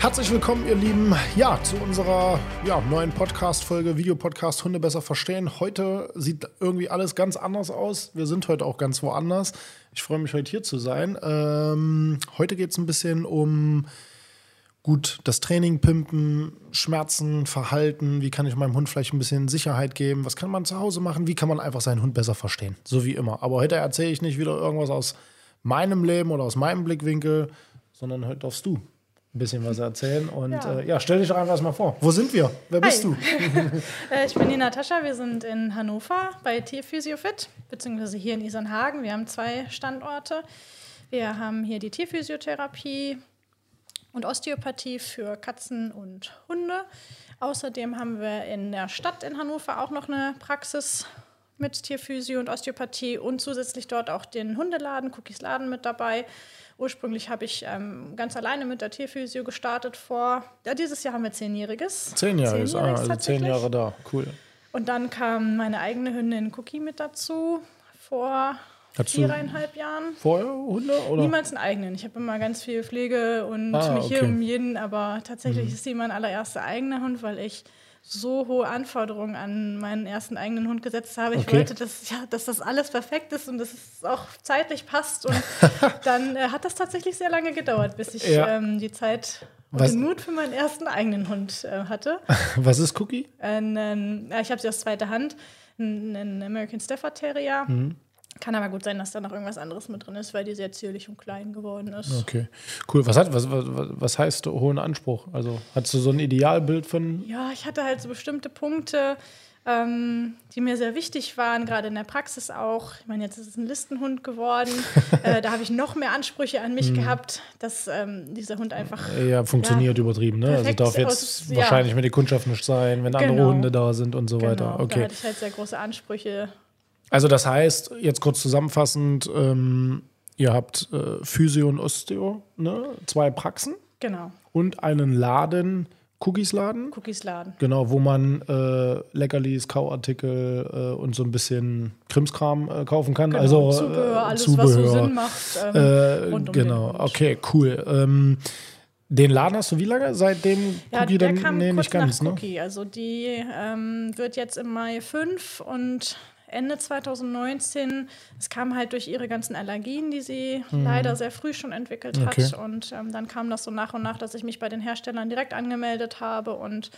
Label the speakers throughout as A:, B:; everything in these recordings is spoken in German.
A: Herzlich willkommen, ihr Lieben, ja, zu unserer ja, neuen Podcast-Folge, Videopodcast Hunde besser verstehen. Heute sieht irgendwie alles ganz anders aus. Wir sind heute auch ganz woanders. Ich freue mich, heute hier zu sein. Ähm, heute geht es ein bisschen um gut das Training pimpen, Schmerzen, Verhalten. Wie kann ich meinem Hund vielleicht ein bisschen Sicherheit geben? Was kann man zu Hause machen? Wie kann man einfach seinen Hund besser verstehen? So wie immer. Aber heute erzähle ich nicht wieder irgendwas aus meinem Leben oder aus meinem Blickwinkel, sondern heute darfst du ein bisschen was erzählen. Und ja, äh, ja stell dich doch einfach mal vor. Wo sind wir? Wer bist
B: Hi.
A: du?
B: Äh, ich bin die Natascha. Wir sind in Hannover bei Tierphysiofit, beziehungsweise hier in Isernhagen. Wir haben zwei Standorte. Wir haben hier die Tierphysiotherapie und Osteopathie für Katzen und Hunde. Außerdem haben wir in der Stadt in Hannover auch noch eine Praxis mit Tierphysio und Osteopathie und zusätzlich dort auch den Hundeladen, Cookies Laden mit dabei. Ursprünglich habe ich ähm, ganz alleine mit der Tierphysio gestartet vor, ja, dieses Jahr haben wir zehnjähriges.
A: Zehnjähriges, ah, also zehn. Jahre da, cool.
B: Und dann kam meine eigene Hündin Cookie mit dazu vor
A: Hattest
B: viereinhalb Jahren.
A: Vorher Hunde? Oder?
B: Niemals einen eigenen. Ich habe immer ganz viel Pflege und
A: Ah,
B: mich hier
A: okay. Mhm.
B: um jeden, aber tatsächlich ist sie mein allererster eigener Hund, weil ich so hohe Anforderungen an meinen ersten eigenen Hund gesetzt habe. Ich
A: Okay.
B: wollte, dass, ja, dass das alles perfekt ist und dass es auch zeitlich passt. Und dann äh, hat das tatsächlich sehr lange gedauert, bis ich
A: Ja.
B: ähm, die Zeit und
A: Was-
B: den Mut für meinen ersten eigenen Hund äh, hatte.
A: Was ist Cookie?
B: Ähm, ja, ich habe sie aus zweiter Hand, ein, ein American Stafford Terrier.
A: Mhm.
B: Kann aber gut sein, dass da noch irgendwas anderes mit drin ist, weil die sehr zierlich und klein geworden ist.
A: Okay, cool. Was, hat, was, was, was heißt hohen Anspruch? Also hast du so ein Idealbild von.
B: Ja, ich hatte halt so bestimmte Punkte, ähm, die mir sehr wichtig waren, gerade in der Praxis auch. Ich meine, jetzt ist es ein Listenhund geworden. äh, da habe ich noch mehr Ansprüche an
A: Mhm.
B: mich gehabt, dass ähm, dieser Hund einfach.
A: Ja, funktioniert übertrieben, ne? Also darf jetzt
B: aus- ja.
A: wahrscheinlich mit der Kundschaft nicht sein, wenn andere
B: Genau.
A: Hunde da sind und so weiter.
B: Genau, Da
A: Okay.
B: hatte ich halt sehr große Ansprüche.
A: Also das heißt, jetzt kurz zusammenfassend, ähm, ihr habt äh, Physio und Osteo, ne? Zwei Praxen
B: Genau,
A: und einen Laden, Cookies-Laden.
B: Cookies Laden.
A: Genau, wo man äh, Leckerlis, Kauartikel äh, und so ein bisschen Krimskram äh, kaufen kann.
B: Genau,
A: also
B: Zubehör,
A: äh,
B: alles, was so
A: Zubehör.
B: Sinn macht. Ähm,
A: Äh,
B: rund um
A: genau, okay, cool. Ähm, den Laden hast du wie lange? Seitdem
B: Ja,
A: Cookie dann?
B: kam
A: nee, nicht ganz,
B: nach
A: ne?
B: Cookie. Also die ähm, wird jetzt im Mai 5 und Ende 2019, es kam halt durch ihre ganzen Allergien, die sie leider sehr früh schon entwickelt
A: Mhm. Okay.
B: hat. Und ähm, dann kam das so nach und nach, dass ich mich bei den Herstellern direkt angemeldet habe und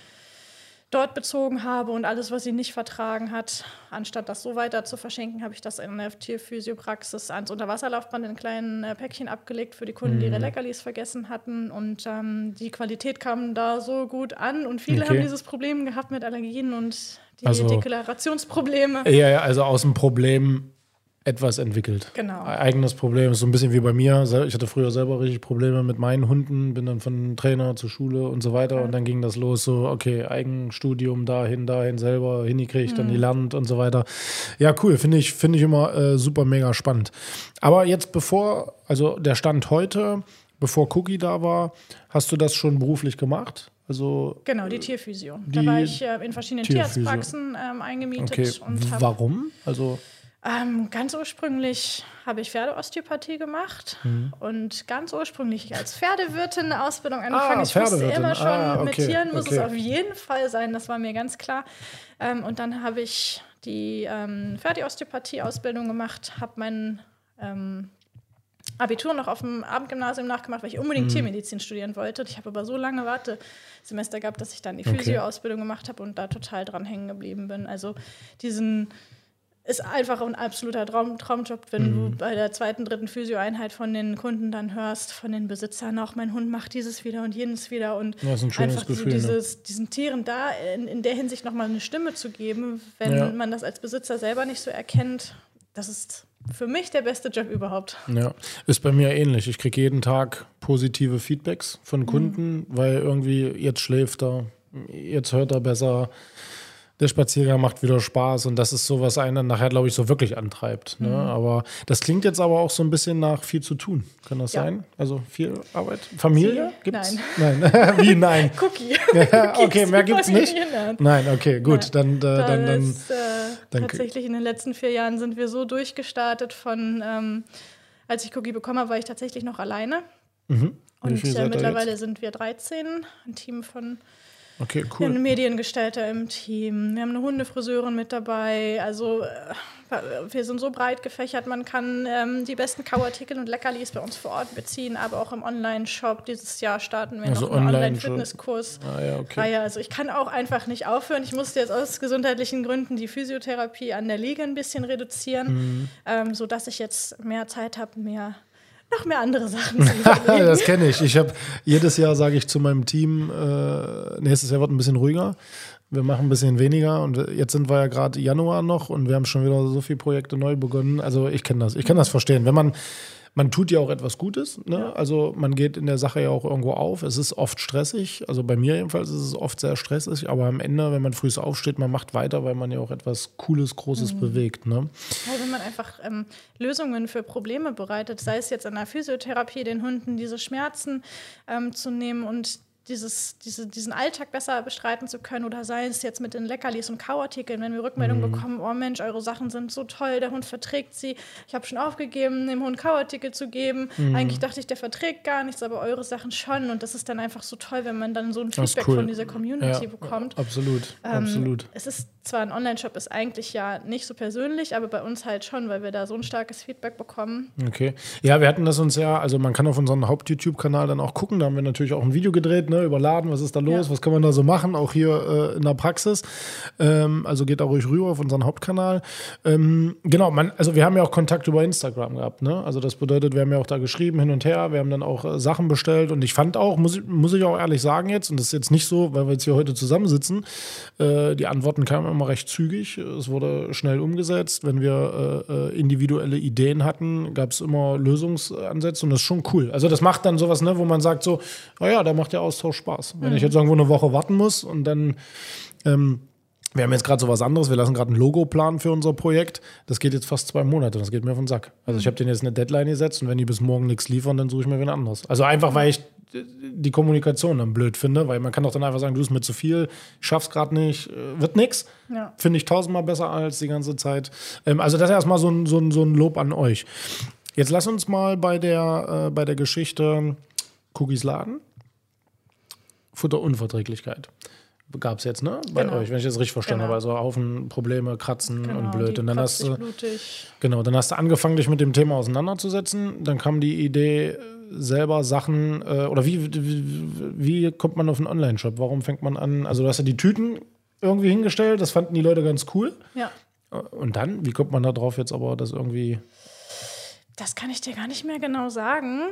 B: dort bezogen habe und alles, was sie nicht vertragen hat, anstatt das so weiter zu verschenken, habe ich das in der Tierphysiopraxis ans Unterwasserlaufband in kleinen äh, Päckchen abgelegt für die Kunden, die ihre
A: Mhm.
B: Leckerlis vergessen hatten. Und ähm, die Qualität kam da so gut an und viele
A: Okay.
B: haben dieses Problem gehabt mit Allergien und die
A: Also-
B: Deklarationsprobleme.
A: Ja, ja, also aus dem Problem etwas entwickelt.
B: Genau.
A: Eigenes Problem ist so ein bisschen wie bei mir. Ich hatte früher selber richtig Probleme mit meinen Hunden, bin dann von Trainer zur Schule und so weiter. Und dann ging das los, so, okay, Eigenstudium dahin, dahin selber hingekriegt,
B: Mhm.
A: dann gelernt und so weiter. Ja, cool, finde ich, finde ich immer äh, super mega spannend. Aber jetzt bevor, also der Stand heute, bevor Cookie da war, hast du das schon beruflich gemacht? Also,
B: Genau, die Tierphysio.
A: Die
B: da war ich äh, in verschiedenen
A: Tierphysio.
B: Tierarztpraxen ähm, eingemietet
A: okay,
B: und habe
A: warum? Also,
B: Ähm, ganz ursprünglich habe ich Pferdeosteopathie gemacht
A: Mhm.
B: und ganz ursprünglich als Pferdewirtin eine Ausbildung angefangen. ich wusste
A: Ah,
B: immer schon,
A: Ah,
B: mit
A: okay,
B: Tieren muss
A: okay.
B: es auf jeden Fall sein, das war mir ganz klar. Ähm, und dann habe ich die ähm, Pferdeosteopathie-Ausbildung gemacht, habe mein ähm, Abitur noch auf dem Abendgymnasium nachgemacht, weil ich unbedingt
A: Mhm.
B: Tiermedizin studieren wollte. Ich habe aber so lange Wartesemester gehabt, dass ich dann die
A: Okay.
B: Physio-Ausbildung gemacht habe und da total dran hängen geblieben bin. Also diesen ist einfach ein absoluter Traum, Traumjob, wenn
A: Mhm.
B: du bei der zweiten, dritten Physioeinheit von den Kunden dann hörst, von den Besitzern auch, mein Hund macht dieses wieder und jenes wieder und
A: Ja, ein
B: einfach
A: Gefühl, ne?
B: so dieses, diesen Tieren da in, in der Hinsicht nochmal eine Stimme zu geben, wenn
A: Ja.
B: man das als Besitzer selber nicht so erkennt, das ist für mich der beste Job überhaupt.
A: Ja, ist bei mir ähnlich. Ich kriege jeden Tag positive Feedbacks von Kunden, weil irgendwie jetzt schläft er, jetzt hört er besser, der Spaziergang macht wieder Spaß und das ist so, was einen dann nachher, glaube ich, so wirklich antreibt. Ne? Aber das klingt jetzt aber auch so ein bisschen nach viel zu tun. Kann das
B: Ja.
A: sein? Also viel Arbeit? Familie? Gibt's? Nein. Wie nein?
B: Cookie.
A: Ja, okay, mehr gibt's nicht.
B: Familienart.
A: Nein, okay, gut. Dann, äh,
B: Da
A: dann, dann,
B: ist, äh,
A: dann-
B: tatsächlich in den letzten vier Jahren sind wir so durchgestartet von, ähm, als ich Cookie bekommen habe, war ich tatsächlich noch alleine.
A: Mhm.
B: Und äh, mittlerweile sind wir 13, ein Team von
A: Okay,
B: wir haben
A: cool.
B: Mediengestalter im Team, wir haben eine Hundefriseurin mit dabei. Also äh, wir sind so breit gefächert, man kann ähm, die besten Kauartikel und Leckerlis bei uns vor Ort beziehen, aber auch im Online-Shop. Dieses Jahr starten wir
A: Also
B: noch einen. Online-Fitnesskurs.
A: Ah, ja, okay.
B: Reihe. Also ich kann auch einfach nicht aufhören. Ich musste jetzt aus gesundheitlichen Gründen die Physiotherapie an der Liege ein bisschen reduzieren,
A: Mhm.
B: ähm, sodass ich jetzt mehr Zeit habe, mehr noch mehr andere Sachen
A: das kenne ich. Ich habe jedes Jahr sage ich zu meinem Team, äh, nächstes Jahr wird ein bisschen ruhiger. Wir machen ein bisschen weniger und jetzt sind wir ja gerade Januar noch und wir haben schon wieder so viele Projekte neu begonnen. Also ich kenne das, ich kann das verstehen. Wenn man man tut ja auch etwas Gutes, ne? also man geht in der Sache ja auch irgendwo auf. Es ist oft stressig, also bei mir jedenfalls ist es oft sehr stressig, aber am Ende, wenn man früh aufsteht, man macht weiter, weil man ja auch etwas Cooles, Großes bewegt. Ne?
B: Ja, wenn man einfach ähm, Lösungen für Probleme bereitet, sei es jetzt in der Physiotherapie, den Hunden diese Schmerzen ähm, zu nehmen und dieses, diese, diesen Alltag besser bestreiten zu können oder sei es jetzt mit den Leckerlis und Kauartikeln, wenn wir Rückmeldungen bekommen, oh Mensch, eure Sachen sind so toll, der Hund verträgt sie. Ich habe schon aufgegeben, dem Hund Kauartikel zu geben. Eigentlich dachte ich, der verträgt gar nichts, aber eure Sachen schon. Und das ist dann einfach so toll, wenn man dann so ein Feedback
A: cool.
B: von dieser Community
A: Ja,
B: bekommt.
A: Absolut,
B: Ähm,
A: absolut.
B: Es ist zwar ein Online-Shop, ist eigentlich ja nicht so persönlich, aber bei uns halt schon, weil wir da so ein starkes Feedback bekommen.
A: Okay. Ja, wir hatten das uns ja, also man kann auf unseren Haupt-YouTube-Kanal dann auch gucken. Da haben wir natürlich auch ein Video gedreht, ne, überladen, was ist da los,
B: Ja.
A: was kann man da so machen, auch hier äh, in der Praxis. Ähm, also geht da ruhig rüber auf unseren Hauptkanal. Ähm, genau, man, also wir haben ja auch Kontakt über Instagram gehabt, ne? Also das bedeutet, wir haben ja auch da geschrieben hin und her, wir haben dann auch äh, Sachen bestellt und ich fand auch, muss ich, muss ich auch ehrlich sagen jetzt, und das ist jetzt nicht so, weil wir jetzt hier heute zusammensitzen, äh, die Antworten kamen immer recht zügig, es wurde schnell umgesetzt. Wenn wir äh, äh, individuelle Ideen hatten, gab es immer Lösungsansätze und das ist schon cool. Also das macht dann sowas, ne, wo man sagt so, naja, da macht der Austausch Spaß. Wenn ich jetzt irgendwo eine Woche warten muss und dann ähm, wir haben jetzt gerade so was anderes. Wir lassen gerade ein Logo planen für unser Projekt. Das geht jetzt fast zwei Monate. Das geht mir auf den Sack. Also ich habe denen jetzt eine Deadline gesetzt und wenn die bis morgen nichts liefern, dann suche ich mir wen anderes. Also einfach, weil ich die Kommunikation dann blöd finde, weil man kann doch dann einfach sagen, du bist mir zu viel, schaff's gerade nicht, äh, wird nix.
B: Ja.
A: Finde ich tausendmal besser als die ganze Zeit. Ähm, also das erstmal so ein, so, ein, so ein Lob an euch. Jetzt lass uns mal bei der, äh, bei der Geschichte Cookies laden. Futterunverträglichkeit. Gab es jetzt, ne? Bei
B: Genau.
A: euch, wenn ich das richtig verstanden
B: Genau.
A: habe. Also Haufen Probleme, Kratzen und blöd.
B: Genau,
A: Und dann hast du,
B: blutig.
A: genau, dann hast du angefangen, dich mit dem Thema auseinanderzusetzen. Dann kam die Idee, selber Sachen, äh, oder wie, wie, wie kommt man auf einen Online-Shop? Warum fängt man an? Also, du hast ja die Tüten irgendwie hingestellt, das fanden die Leute ganz cool.
B: Ja.
A: Und dann, wie kommt man da drauf jetzt aber, das irgendwie.
B: Das kann ich dir gar nicht mehr genau sagen.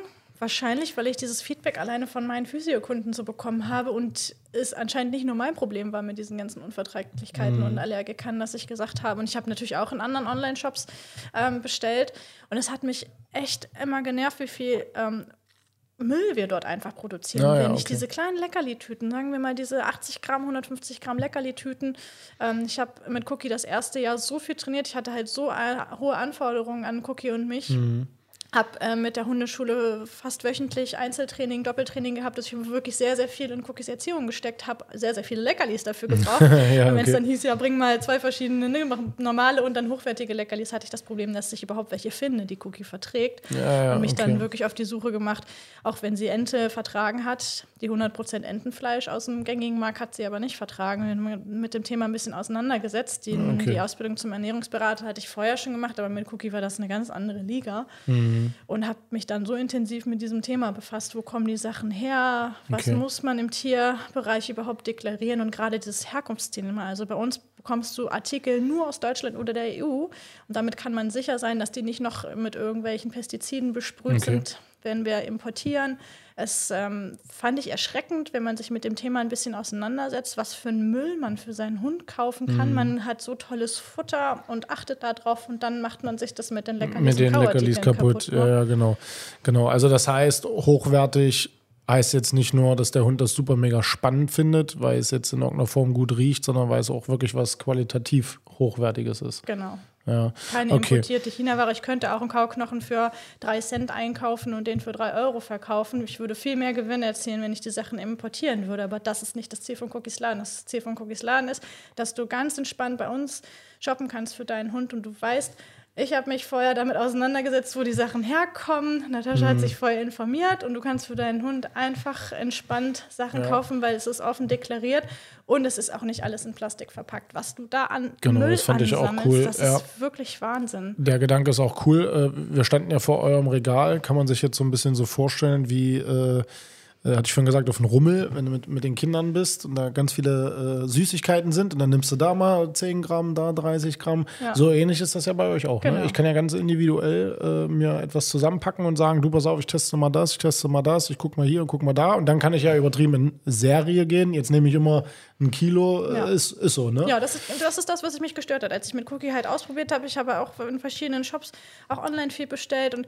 B: Wahrscheinlich, weil ich dieses Feedback alleine von meinen Physiokunden so bekommen habe und es anscheinend nicht nur mein Problem war mit diesen ganzen Unverträglichkeiten und Allergikern, dass ich gesagt habe. Und ich habe natürlich auch in anderen Online-Shops ähm, bestellt. Und es hat mich echt immer genervt, wie viel ähm, Müll wir dort einfach produzieren.
A: Ja, ja,
B: Wenn ich
A: okay.
B: diese kleinen Leckerli-Tüten, sagen wir mal diese 80 Gramm, 150 Gramm Leckerli-Tüten, ähm, ich habe mit Cookie das erste Jahr so viel trainiert, ich hatte halt so äh, hohe Anforderungen an Cookie und mich.
A: Mhm.
B: Hab äh, mit der Hundeschule fast wöchentlich Einzeltraining, Doppeltraining gehabt, dass ich wirklich sehr, sehr viel in Cookies Erziehung gesteckt habe, sehr, sehr viele Leckerlis dafür gebraucht.
A: Ja,
B: und wenn es
A: okay.
B: dann hieß, ja, bring mal zwei verschiedene, ne, normale und dann hochwertige Leckerlis, hatte ich das Problem, dass ich überhaupt welche finde, die Cookie verträgt.
A: Ja, ja,
B: und mich
A: okay.
B: dann wirklich auf die Suche gemacht, auch wenn sie Ente vertragen hat, die 100% Entenfleisch aus dem gängigen Markt hat sie aber nicht vertragen. Haben mit dem Thema ein bisschen auseinandergesetzt. Die,
A: Okay.
B: die Ausbildung zum Ernährungsberater hatte ich vorher schon gemacht, aber mit Cookie war das eine ganz andere Liga.
A: Mhm.
B: Mhm. und habe mich dann so intensiv mit diesem Thema befasst. Wo kommen die Sachen her? Was okay. muss man im Tierbereich überhaupt deklarieren? Und gerade dieses Herkunftsthema. Also bei uns bekommst du Artikel nur aus Deutschland oder der EU und damit kann man sicher sein, dass die nicht noch mit irgendwelchen Pestiziden besprüht okay. sind, wenn wir importieren. Es ähm, fand ich erschreckend, wenn man sich mit dem Thema ein bisschen auseinandersetzt, was für einen Müll man für seinen Hund kaufen kann. Mhm. Man hat so tolles Futter und achtet darauf und dann macht man sich das mit den Leckerlis,
A: mit den Leckerlis kaputt. kaputt ne? Ja, genau. genau. Also das heißt, hochwertig heißt jetzt nicht nur, dass der Hund das super mega spannend findet, weil es jetzt in irgendeiner Form gut riecht, sondern weil es auch wirklich was qualitativ Hochwertiges ist.
B: Genau.
A: Ja.
B: Keine okay. importierte China-Ware. Ich könnte auch einen Kauknochen für drei Cent einkaufen und den für drei Euro verkaufen. Ich würde viel mehr Gewinn erzielen, wenn ich die Sachen importieren würde. Aber das ist nicht das Ziel von Cookies Laden. Das Ziel von Cookies Laden ist, dass du ganz entspannt bei uns shoppen kannst für deinen Hund und du weißt, ich habe mich vorher damit auseinandergesetzt, wo die Sachen herkommen. Natascha mhm. hat sich vorher informiert und du kannst für deinen Hund einfach entspannt Sachen ja. kaufen, weil es ist offen deklariert und es ist auch nicht alles in Plastik verpackt. Was du da an
A: genau,
B: Müll
A: das fand ich auch cool.
B: das ja. ist wirklich Wahnsinn.
A: Der Gedanke ist auch cool. Äh, wir standen ja vor eurem Regal. Kann man sich jetzt so ein bisschen so vorstellen, wie äh, hatte ich schon gesagt, auf einen Rummel, wenn du mit, mit den Kindern bist und da ganz viele äh, Süßigkeiten sind und dann nimmst du da mal 10 Gramm, da 30 Gramm. Ja. So ähnlich ist das ja bei euch auch. Ne? Genau. Ne? Ich kann ja ganz individuell äh, mir etwas zusammenpacken und sagen, du pass auf, ich teste mal das, ich teste mal das, ich guck mal hier und guck mal da und dann kann ich ja übertrieben in Serie gehen. Jetzt nehme ich immer ein Kilo, äh, ja. ist, ist so, ne?
B: Ja, das ist, das ist das, was mich gestört hat. Als ich mit Cookie halt ausprobiert habe, ich habe auch in verschiedenen Shops auch online viel bestellt und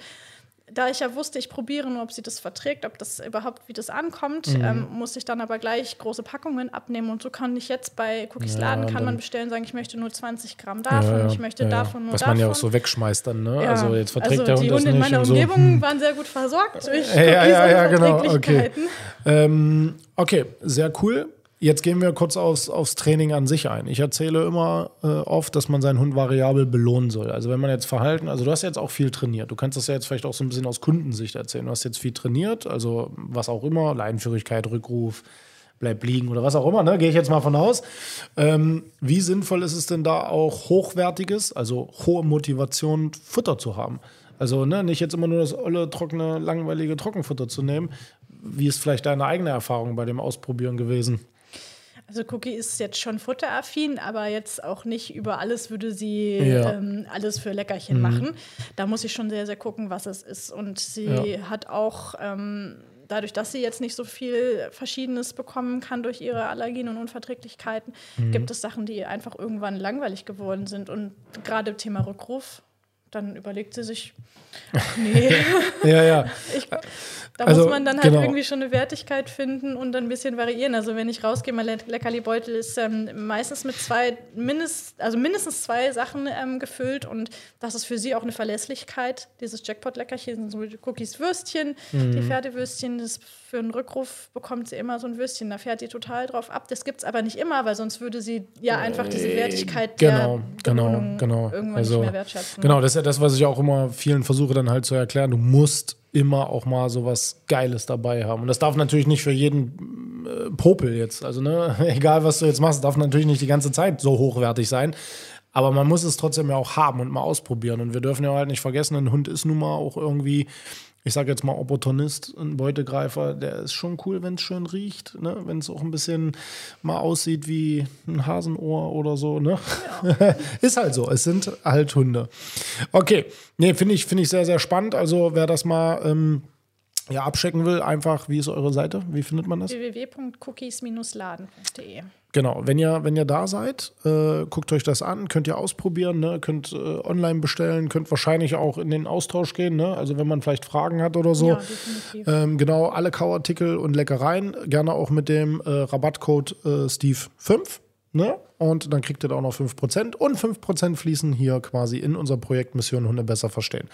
B: da ich ja wusste, ich probiere nur, ob sie das verträgt, ob das überhaupt, wie das ankommt, mhm. ähm, musste ich dann aber gleich große Packungen abnehmen. Und so kann ich jetzt bei Cookies ja, Laden, kann man bestellen, sagen, ich möchte nur 20 Gramm davon, ja, ich möchte davon nur
A: Was
B: davon.
A: man ja auch so wegschmeißt dann, ne? Also jetzt verträgt also der Hund
B: die
A: Hunde
B: in meiner
A: so.
B: Umgebung hm. waren sehr gut versorgt durch
A: ja, ja, ja, genau. Okay. Ähm, okay, sehr cool. Jetzt gehen wir kurz aufs, aufs Training an sich ein. Ich erzähle immer äh, oft, dass man seinen Hund variabel belohnen soll. Also wenn man jetzt Verhalten, also du hast jetzt auch viel trainiert. Du kannst das ja jetzt vielleicht auch so ein bisschen aus Kundensicht erzählen. Du hast jetzt viel trainiert, also was auch immer, Leinenführigkeit, Rückruf, bleib liegen oder was auch immer, ne? gehe ich jetzt mal von aus. Ähm, wie sinnvoll ist es denn da auch hochwertiges, also hohe Motivation, Futter zu haben? Also ne, nicht jetzt immer nur das olle, trockene, langweilige Trockenfutter zu nehmen. Wie ist vielleicht deine eigene Erfahrung bei dem Ausprobieren gewesen?
B: Also Cookie ist jetzt schon futteraffin, aber jetzt auch nicht über alles würde sie ja. ähm, alles für Leckerchen mhm. machen. Da muss ich schon sehr, sehr gucken, was es ist. Und sie ja. hat auch ähm, dadurch, dass sie jetzt nicht so viel Verschiedenes bekommen kann durch ihre Allergien und Unverträglichkeiten, mhm. gibt es Sachen, die einfach irgendwann langweilig geworden sind. Und gerade Thema Rückruf, dann überlegt sie sich, ach nee.
A: ja, ja.
B: Ich, da also, muss man dann halt genau. irgendwie schon eine Wertigkeit finden und dann ein bisschen variieren. Also wenn ich rausgehe, mein Leckerli-Beutel ist ähm, meistens mit zwei, mindest, also mindestens zwei Sachen ähm, gefüllt und das ist für sie auch eine Verlässlichkeit. Dieses Jackpot-Leckerchen sind so Cookies Würstchen, mhm. die Pferdewürstchen, das für einen Rückruf bekommt sie immer so ein Würstchen. Da fährt die total drauf ab. Das gibt es aber nicht immer, weil sonst würde sie ja einfach diese äh, Wertigkeit
A: genau, der genau, genau.
B: irgendwann
A: also,
B: nicht mehr wertschätzen.
A: Genau, das das, was ich auch immer vielen versuche dann halt zu erklären. Du musst immer auch mal so was Geiles dabei haben. Und das darf natürlich nicht für jeden äh, Popel jetzt. Also, ne, egal was du jetzt machst, darf natürlich nicht die ganze Zeit so hochwertig sein. Aber man muss es trotzdem ja auch haben und mal ausprobieren. Und wir dürfen ja halt nicht vergessen, ein Hund ist nun mal auch irgendwie ich sage jetzt mal Opportunist, ein Beutegreifer, der ist schon cool, wenn es schön riecht, ne? wenn es auch ein bisschen mal aussieht wie ein Hasenohr oder so. Ne? Ja. ist halt so, es sind halt Hunde. Okay, nee, finde ich, find ich sehr, sehr spannend. Also wer das mal ähm, ja, abchecken will, einfach, wie ist eure Seite? Wie findet man das?
B: www.cookies-laden.de
A: Genau, wenn ihr, wenn ihr da seid, äh, guckt euch das an, könnt ihr ausprobieren, ne? könnt äh, online bestellen, könnt wahrscheinlich auch in den Austausch gehen, ne? also wenn man vielleicht Fragen hat oder so. Ja, ähm, genau, alle Kauartikel und Leckereien, gerne auch mit dem äh, Rabattcode äh, Steve5. Ne? Und dann kriegt ihr da auch noch 5%. Und 5% fließen hier quasi in unser Projekt Mission Hunde besser verstehen.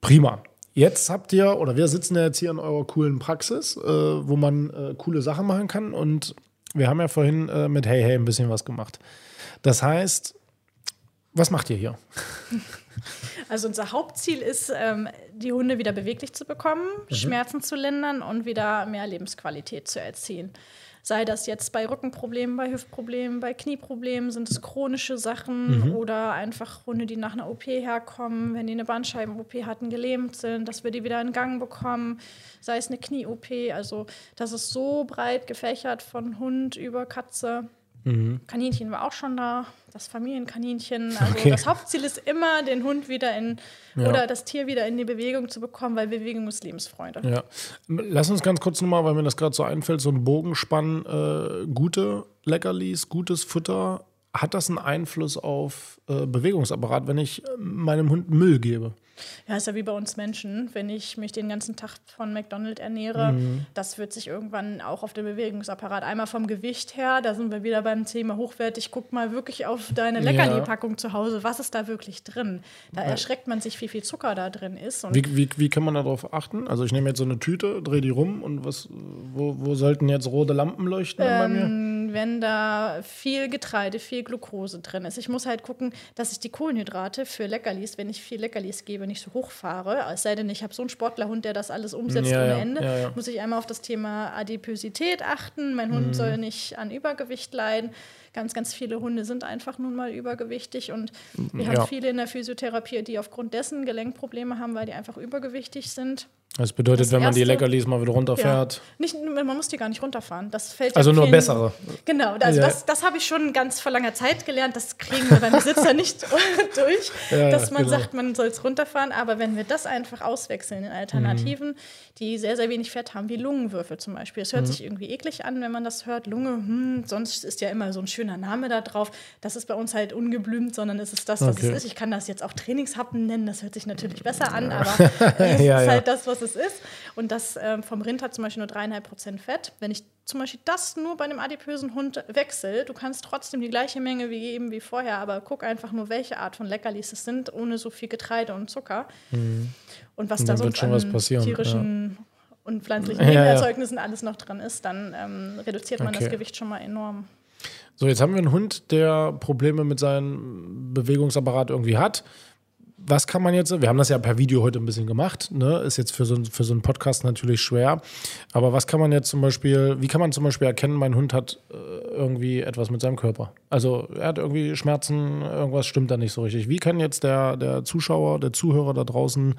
A: Prima. Jetzt habt ihr, oder wir sitzen ja jetzt hier in eurer coolen Praxis, äh, wo man äh, coole Sachen machen kann. Und wir haben ja vorhin äh, mit Hey Hey ein bisschen was gemacht. Das heißt, was macht ihr hier?
B: Also unser Hauptziel ist, ähm, die Hunde wieder beweglich zu bekommen, mhm. Schmerzen zu lindern und wieder mehr Lebensqualität zu erzielen. Sei das jetzt bei Rückenproblemen, bei Hüftproblemen, bei Knieproblemen, sind es chronische Sachen mhm. oder einfach Hunde, die nach einer OP herkommen, wenn die eine Bandscheiben-OP hatten, gelähmt sind, dass wir die wieder in Gang bekommen, sei es eine Knie-OP. Also das ist so breit gefächert von Hund über Katze. Mhm. Kaninchen war auch schon da, das Familienkaninchen. Also okay. das Hauptziel ist immer, den Hund wieder in ja. oder das Tier wieder in die Bewegung zu bekommen, weil Bewegung ist Lebensfreude.
A: Ja. Lass uns ganz kurz nochmal, weil mir das gerade so einfällt, so ein Bogenspann, äh, gute Leckerlis, gutes Futter. Hat das einen Einfluss auf äh, Bewegungsapparat, wenn ich meinem Hund Müll gebe?
B: Ja, ist ja wie bei uns Menschen. Wenn ich mich den ganzen Tag von McDonald's ernähre, mhm. das wird sich irgendwann auch auf den Bewegungsapparat. Einmal vom Gewicht her, da sind wir wieder beim Thema hochwertig. Guck mal wirklich auf deine Leckerli-Packung ja. zu Hause. Was ist da wirklich drin? Da erschreckt man sich, wie viel Zucker da drin ist.
A: Wie, wie, wie kann man darauf achten? Also ich nehme jetzt so eine Tüte, drehe die rum und was, wo, wo sollten jetzt rote Lampen leuchten ähm, bei mir?
B: Ähm, wenn da viel Getreide, viel Glucose drin ist. Ich muss halt gucken, dass ich die Kohlenhydrate für Leckerlis, wenn ich viel Leckerlis gebe, nicht so hoch fahre. Es sei denn, ich habe so einen Sportlerhund, der das alles umsetzt ja, ohne Ende. Ja, ja. Muss ich einmal auf das Thema Adipösität achten. Mein Hund mhm. soll nicht an Übergewicht leiden. Ganz, ganz viele Hunde sind einfach nun mal übergewichtig und wir haben viele in der Physiotherapie, die aufgrund dessen Gelenkprobleme haben, weil die einfach übergewichtig sind.
A: Das bedeutet, das wenn man die Leckerlis mal wieder runterfährt. Ja.
B: Nicht, man muss die gar nicht runterfahren. Das fällt
A: also nur bessere.
B: Genau, also ja. das, das habe ich schon ganz vor langer Zeit gelernt. Das kriegen wir beim Besitzer nicht durch, ja, dass man genau. sagt, man soll es runterfahren. Aber wenn wir das einfach auswechseln in Alternativen, mhm. die sehr, sehr wenig Fett haben, wie Lungenwürfel zum Beispiel. Es hört mhm. sich irgendwie eklig an, wenn man das hört. Lunge, hm, sonst ist ja immer so ein schöner Name da drauf. Das ist bei uns halt ungeblümt, sondern es ist das, was okay. es ist. Ich kann das jetzt auch Trainingshappen nennen. Das hört sich natürlich besser an, aber es ist halt das, was es ist. Und das ähm, vom Rind hat zum Beispiel nur dreieinhalb Prozent Fett. Wenn ich zum Beispiel das nur bei einem adipösen Hund wechsle, du kannst trotzdem die gleiche Menge wie eben wie vorher, aber guck einfach nur, welche Art von Leckerlis es sind, ohne so viel Getreide und Zucker. Mhm. Und was und da sonst an tierischen ja. und pflanzlichen ja, Nebenerzeugnissen ja. alles noch dran ist, dann ähm, reduziert man okay. das Gewicht schon mal enorm.
A: So, jetzt haben wir einen Hund, der Probleme mit seinem Bewegungsapparat irgendwie hat was kann man jetzt, wir haben das ja per Video heute ein bisschen gemacht, ne? ist jetzt für so, für so einen Podcast natürlich schwer, aber was kann man jetzt zum Beispiel, wie kann man zum Beispiel erkennen, mein Hund hat äh, irgendwie etwas mit seinem Körper? Also er hat irgendwie Schmerzen, irgendwas stimmt da nicht so richtig. Wie kann jetzt der, der Zuschauer, der Zuhörer da draußen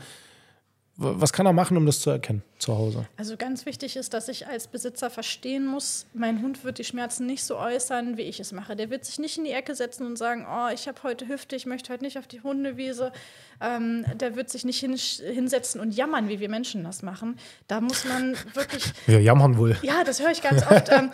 A: was kann er machen, um das zu erkennen zu Hause?
B: Also ganz wichtig ist, dass ich als Besitzer verstehen muss, mein Hund wird die Schmerzen nicht so äußern, wie ich es mache. Der wird sich nicht in die Ecke setzen und sagen, oh, ich habe heute Hüfte, ich möchte heute nicht auf die Hundewiese. Ähm, der wird sich nicht hin, hinsetzen und jammern, wie wir Menschen das machen. Da muss man wirklich...
A: Wir jammern wohl.
B: Ja, das höre ich ganz oft. Ähm,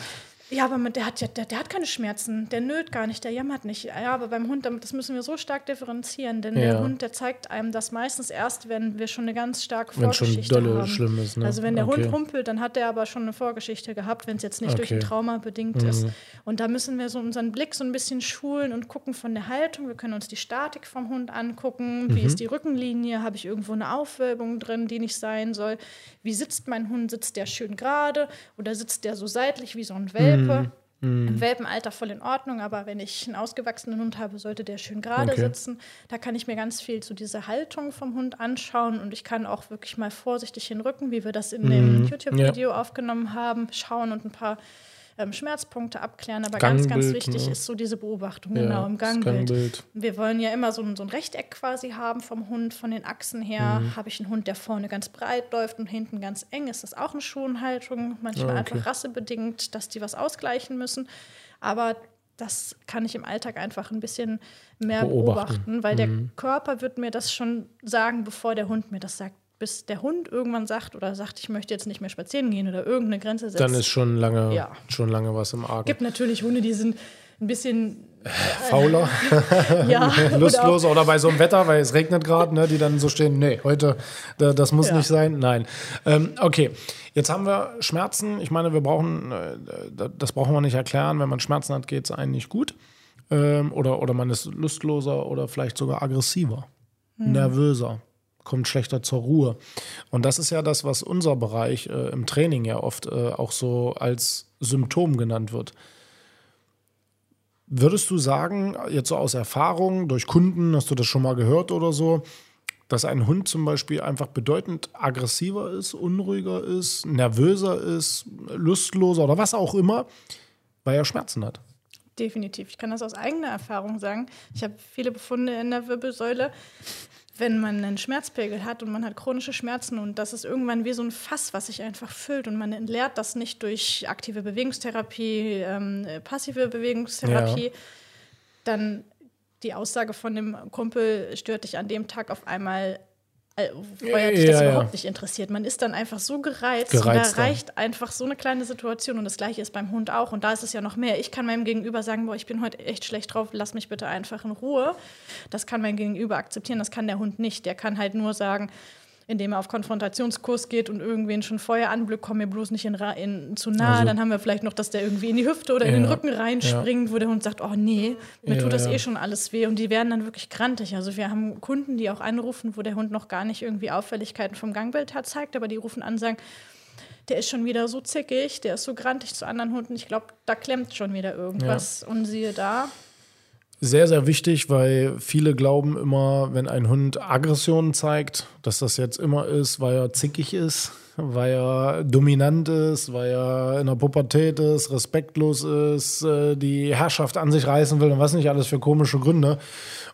B: ja, aber der hat ja, der, der, hat keine Schmerzen, der nölt gar nicht, der jammert nicht. Ja, aber beim Hund, das müssen wir so stark differenzieren, denn ja. der Hund, der zeigt einem das meistens erst, wenn wir schon eine ganz starke Vorgeschichte wenn schon dolle haben.
A: Schlimm ist, ne?
B: Also wenn der okay. Hund humpelt, dann hat der aber schon eine Vorgeschichte gehabt, wenn es jetzt nicht okay. durch ein Trauma bedingt mhm. ist. Und da müssen wir so unseren Blick so ein bisschen schulen und gucken von der Haltung. Wir können uns die Statik vom Hund angucken. Wie mhm. ist die Rückenlinie? Habe ich irgendwo eine Aufwölbung drin, die nicht sein soll? Wie sitzt mein Hund? Sitzt der schön gerade oder sitzt der so seitlich wie so ein Welpe? Welpe. Mhm. Im Welpenalter voll in Ordnung, aber wenn ich einen ausgewachsenen Hund habe, sollte der schön gerade okay. sitzen. Da kann ich mir ganz viel zu dieser Haltung vom Hund anschauen und ich kann auch wirklich mal vorsichtig hinrücken, wie wir das in mhm. dem YouTube-Video ja. aufgenommen haben, schauen und ein paar ähm, Schmerzpunkte abklären. Aber Gangbild, ganz, ganz wichtig ne? ist so diese Beobachtung, ja, genau, im Gangbild. Gangbild. Wir wollen ja immer so ein, so ein Rechteck quasi haben vom Hund, von den Achsen her. Mhm. Habe ich einen Hund, der vorne ganz breit läuft und hinten ganz eng, ist das auch eine Schonhaltung. Manchmal oh, okay. einfach rassebedingt, dass die was ausgleichen müssen. Aber das kann ich im Alltag einfach ein bisschen mehr beobachten, beobachten weil mhm. der Körper wird mir das schon sagen, bevor der Hund mir das sagt bis der Hund irgendwann sagt oder sagt, ich möchte jetzt nicht mehr spazieren gehen oder irgendeine Grenze setzt.
A: Dann ist schon lange, ja. schon lange was im Argen.
B: Es gibt natürlich Hunde, die sind ein bisschen
A: äh, fauler, ja, lustloser oder, oder, bei so einem Wetter, weil es regnet gerade, ne, die dann so stehen, nee, heute, das muss ja. nicht sein. Nein. Ähm, okay, jetzt haben wir Schmerzen. Ich meine, wir brauchen, äh, das brauchen wir nicht erklären. Wenn man Schmerzen hat, geht es einem nicht gut. Ähm, oder, oder man ist lustloser oder vielleicht sogar aggressiver, hm. nervöser kommt schlechter zur Ruhe. Und das ist ja das, was unser Bereich äh, im Training ja oft äh, auch so als Symptom genannt wird. Würdest du sagen, jetzt so aus Erfahrung, durch Kunden, hast du das schon mal gehört oder so, dass ein Hund zum Beispiel einfach bedeutend aggressiver ist, unruhiger ist, nervöser ist, lustloser oder was auch immer, weil er Schmerzen hat.
B: Definitiv. Ich kann das aus eigener Erfahrung sagen. Ich habe viele Befunde in der Wirbelsäule. Wenn man einen Schmerzpegel hat und man hat chronische Schmerzen und das ist irgendwann wie so ein Fass, was sich einfach füllt und man entleert das nicht durch aktive Bewegungstherapie, ähm, passive Bewegungstherapie, ja. dann die Aussage von dem Kumpel stört dich an dem Tag auf einmal, vorher hat dich das ja, überhaupt ja. nicht interessiert. Man ist dann einfach so gereizt, gereizt und da reicht einfach so eine kleine Situation und das gleiche ist beim Hund auch und da ist es ja noch mehr. Ich kann meinem Gegenüber sagen, boah, ich bin heute echt schlecht drauf, lass mich bitte einfach in Ruhe. Das kann mein Gegenüber akzeptieren, das kann der Hund nicht. Der kann halt nur sagen, indem er auf Konfrontationskurs geht und irgendwen schon vorher anblickt, komm mir bloß nicht in, in zu nah. Also, dann haben wir vielleicht noch, dass der irgendwie in die Hüfte oder ja, in den Rücken reinspringt, ja. wo der Hund sagt, oh nee, mir ja, tut das eh schon alles weh. Und die werden dann wirklich grantig. Also wir haben Kunden, die auch anrufen, wo der Hund noch gar nicht irgendwie Auffälligkeiten vom Gangbild hat, zeigt, aber die rufen an und sagen, der ist schon wieder so zickig, der ist so grantig zu anderen Hunden. Ich glaube, da klemmt schon wieder irgendwas. Und siehe da,
A: sehr, sehr wichtig, weil viele glauben immer, wenn ein Hund Aggressionen zeigt, dass das jetzt immer ist, weil er zickig ist, weil er dominant ist, weil er in der Pubertät ist, respektlos ist, äh, die Herrschaft an sich reißen will und was nicht alles für komische Gründe.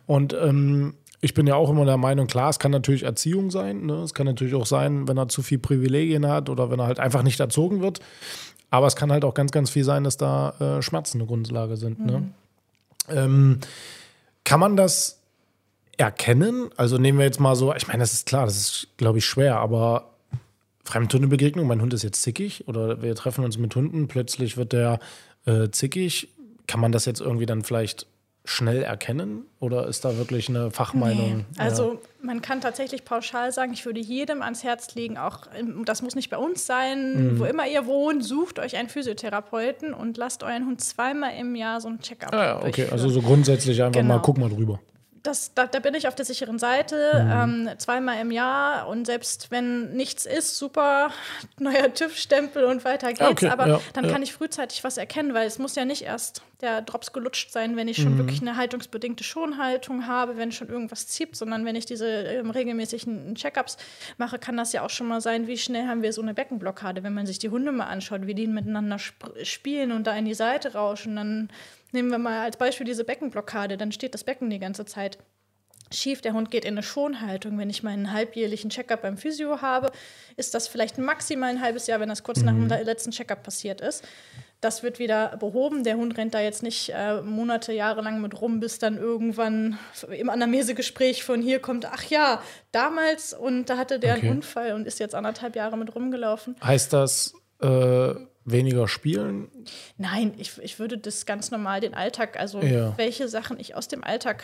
A: Und ähm, ich bin ja auch immer der Meinung, klar, es kann natürlich Erziehung sein. Ne? Es kann natürlich auch sein, wenn er zu viel Privilegien hat oder wenn er halt einfach nicht erzogen wird. Aber es kann halt auch ganz, ganz viel sein, dass da äh, Schmerzen eine Grundlage sind. Ne? Mhm. Ne? Ähm, kann man das erkennen? Also nehmen wir jetzt mal so, ich meine, das ist klar, das ist, glaube ich, schwer, aber Fremdhundebegegnung, mein Hund ist jetzt zickig oder wir treffen uns mit Hunden, plötzlich wird der äh, zickig. Kann man das jetzt irgendwie dann vielleicht schnell erkennen oder ist da wirklich eine Fachmeinung? Nee.
B: Also ja. Man kann tatsächlich pauschal sagen, ich würde jedem ans Herz legen, auch das muss nicht bei uns sein, mhm. wo immer ihr wohnt, sucht euch einen Physiotherapeuten und lasst euren Hund zweimal im Jahr so ein Check-up.
A: Ah, ja, okay, also so grundsätzlich einfach genau. mal guck mal drüber
B: das, da, da, bin ich auf der sicheren Seite, mhm. ähm, zweimal im Jahr und selbst wenn nichts ist, super, neuer TÜV-Stempel und weiter geht's. Okay, Aber ja, dann ja. kann ich frühzeitig was erkennen, weil es muss ja nicht erst der Drops gelutscht sein, wenn ich schon mhm. wirklich eine haltungsbedingte Schonhaltung habe, wenn schon irgendwas zieht, sondern wenn ich diese ähm, regelmäßigen Checkups mache, kann das ja auch schon mal sein, wie schnell haben wir so eine Beckenblockade, wenn man sich die Hunde mal anschaut, wie die miteinander spielen und da in die Seite rauschen, dann Nehmen wir mal als Beispiel diese Beckenblockade, dann steht das Becken die ganze Zeit schief, der Hund geht in eine Schonhaltung. Wenn ich meinen halbjährlichen Checkup beim Physio habe, ist das vielleicht maximal ein halbes Jahr, wenn das kurz mhm. nach dem letzten Checkup passiert ist. Das wird wieder behoben. Der Hund rennt da jetzt nicht äh, Monate, Jahre lang mit rum, bis dann irgendwann im Anamnesegespräch von hier kommt, ach ja, damals und da hatte der okay. einen Unfall und ist jetzt anderthalb Jahre mit rumgelaufen.
A: Heißt das, äh, weniger spielen?
B: Nein, ich, ich würde das ganz normal den Alltag, also ja. welche Sachen ich aus dem Alltag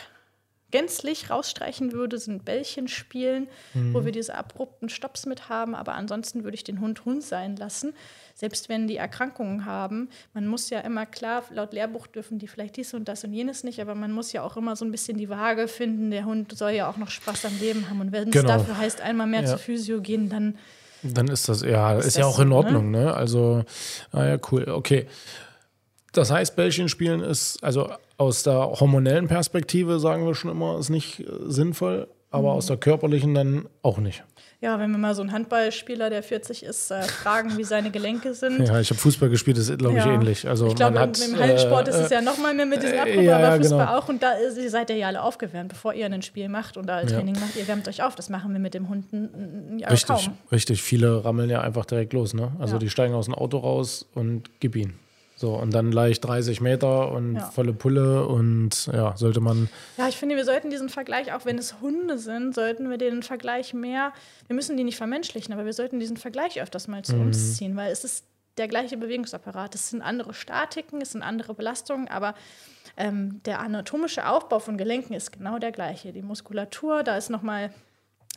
B: gänzlich rausstreichen würde, sind Bällchen spielen, mhm. wo wir diese abrupten Stops mit haben. Aber ansonsten würde ich den Hund Hund sein lassen, selbst wenn die Erkrankungen haben. Man muss ja immer klar, laut Lehrbuch dürfen die vielleicht dies und das und jenes nicht, aber man muss ja auch immer so ein bisschen die Waage finden. Der Hund soll ja auch noch Spaß am Leben haben. Und wenn es genau. dafür heißt, einmal mehr ja. zur Physio gehen, dann
A: dann ist das, ja, ist, ist ja auch in ne? Ordnung, ne? ne? Also, naja, ah cool, okay. Das heißt, Bällchen spielen ist, also aus der hormonellen Perspektive, sagen wir schon immer, ist nicht äh, sinnvoll, aber mhm. aus der körperlichen dann auch nicht
B: ja, wenn wir mal so einen Handballspieler, der 40 ist, äh, fragen, wie seine Gelenke sind.
A: Ja, ich habe Fußball gespielt, das ist, glaube ich, ja. ähnlich. Also
B: ich glaube, im Hallensport äh, ist es ja noch mal mehr mit diesem äh, aber Fußball genau. auch. Und da ist, seid ihr ja alle aufgewärmt, bevor ihr ein Spiel macht und da Training macht. Ihr wärmt euch auf. Das machen wir mit dem Hund ja
A: richtig,
B: kaum.
A: Richtig, viele rammeln ja einfach direkt los. Ne? Also die steigen aus dem Auto raus und gib ihn. So, und dann leicht 30 Meter und ja. volle Pulle und ja, sollte man.
B: Ja, ich finde, wir sollten diesen Vergleich, auch wenn es Hunde sind, sollten wir den Vergleich mehr, wir müssen die nicht vermenschlichen, aber wir sollten diesen Vergleich öfters mal zu mhm. uns ziehen, weil es ist der gleiche Bewegungsapparat. Es sind andere Statiken, es sind andere Belastungen, aber ähm, der anatomische Aufbau von Gelenken ist genau der gleiche. Die Muskulatur, da ist nochmal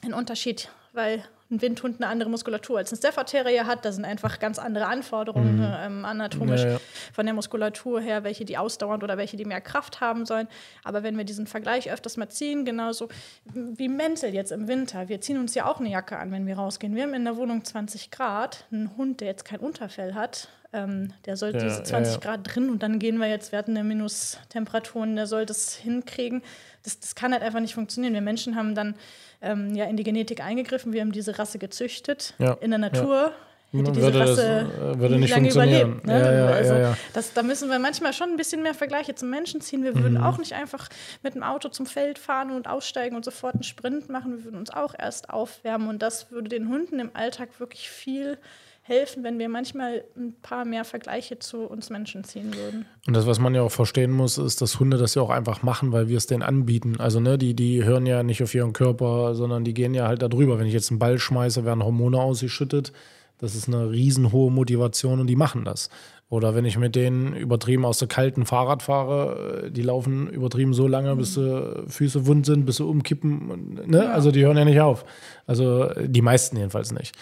B: ein Unterschied, weil ein Windhund eine andere Muskulatur als ein Stafford Terrier hat. Da sind einfach ganz andere Anforderungen mhm. ähm, anatomisch ja, ja. von der Muskulatur her, welche die ausdauernd oder welche die mehr Kraft haben sollen. Aber wenn wir diesen Vergleich öfters mal ziehen, genauso wie Mäntel jetzt im Winter. Wir ziehen uns ja auch eine Jacke an, wenn wir rausgehen. Wir haben in der Wohnung 20 Grad. Ein Hund, der jetzt kein Unterfell hat, ähm, der sollte
A: Ja,
B: diese 20
A: ja, ja.
B: Grad drin und dann gehen wir jetzt, wir hatten eine Minustemperaturen, der soll das hinkriegen. Das, das kann halt einfach nicht funktionieren. Wir Menschen haben dann ähm, ja in die Genetik eingegriffen, wir haben diese Rasse gezüchtet.
A: Ja,
B: In der Natur hätte diese
A: Würde das,
B: Rasse
A: äh, würde nicht
B: lange
A: funktionieren.
B: überlebt. Ne?
A: Ja, ja,
B: also,
A: ja, ja.
B: Das, da müssen wir manchmal schon ein bisschen mehr Vergleiche zum Menschen ziehen. Wir würden
A: Mhm.
B: auch nicht einfach mit dem Auto zum Feld fahren und aussteigen und sofort einen Sprint machen. Wir würden uns auch erst aufwärmen. Und das würde den Hunden im Alltag wirklich viel helfen, wenn wir manchmal ein paar mehr Vergleiche zu uns Menschen ziehen würden.
A: Und das, was man ja auch verstehen muss, ist, dass Hunde das ja auch einfach machen, weil wir es denen anbieten. Also, ne, die, die hören ja nicht auf ihren Körper, sondern die gehen ja halt da drüber. Wenn ich jetzt einen Ball schmeiße, werden Hormone ausgeschüttet. Das ist eine riesenhohe Motivation und die machen das. Oder wenn ich mit denen übertrieben aus der kalten Fahrrad fahre, äh, die laufen übertrieben so lange, bis sie Füße wund sind, bis sie umkippen. Ne? Also die hören ja nicht auf. Also die meisten jedenfalls nicht.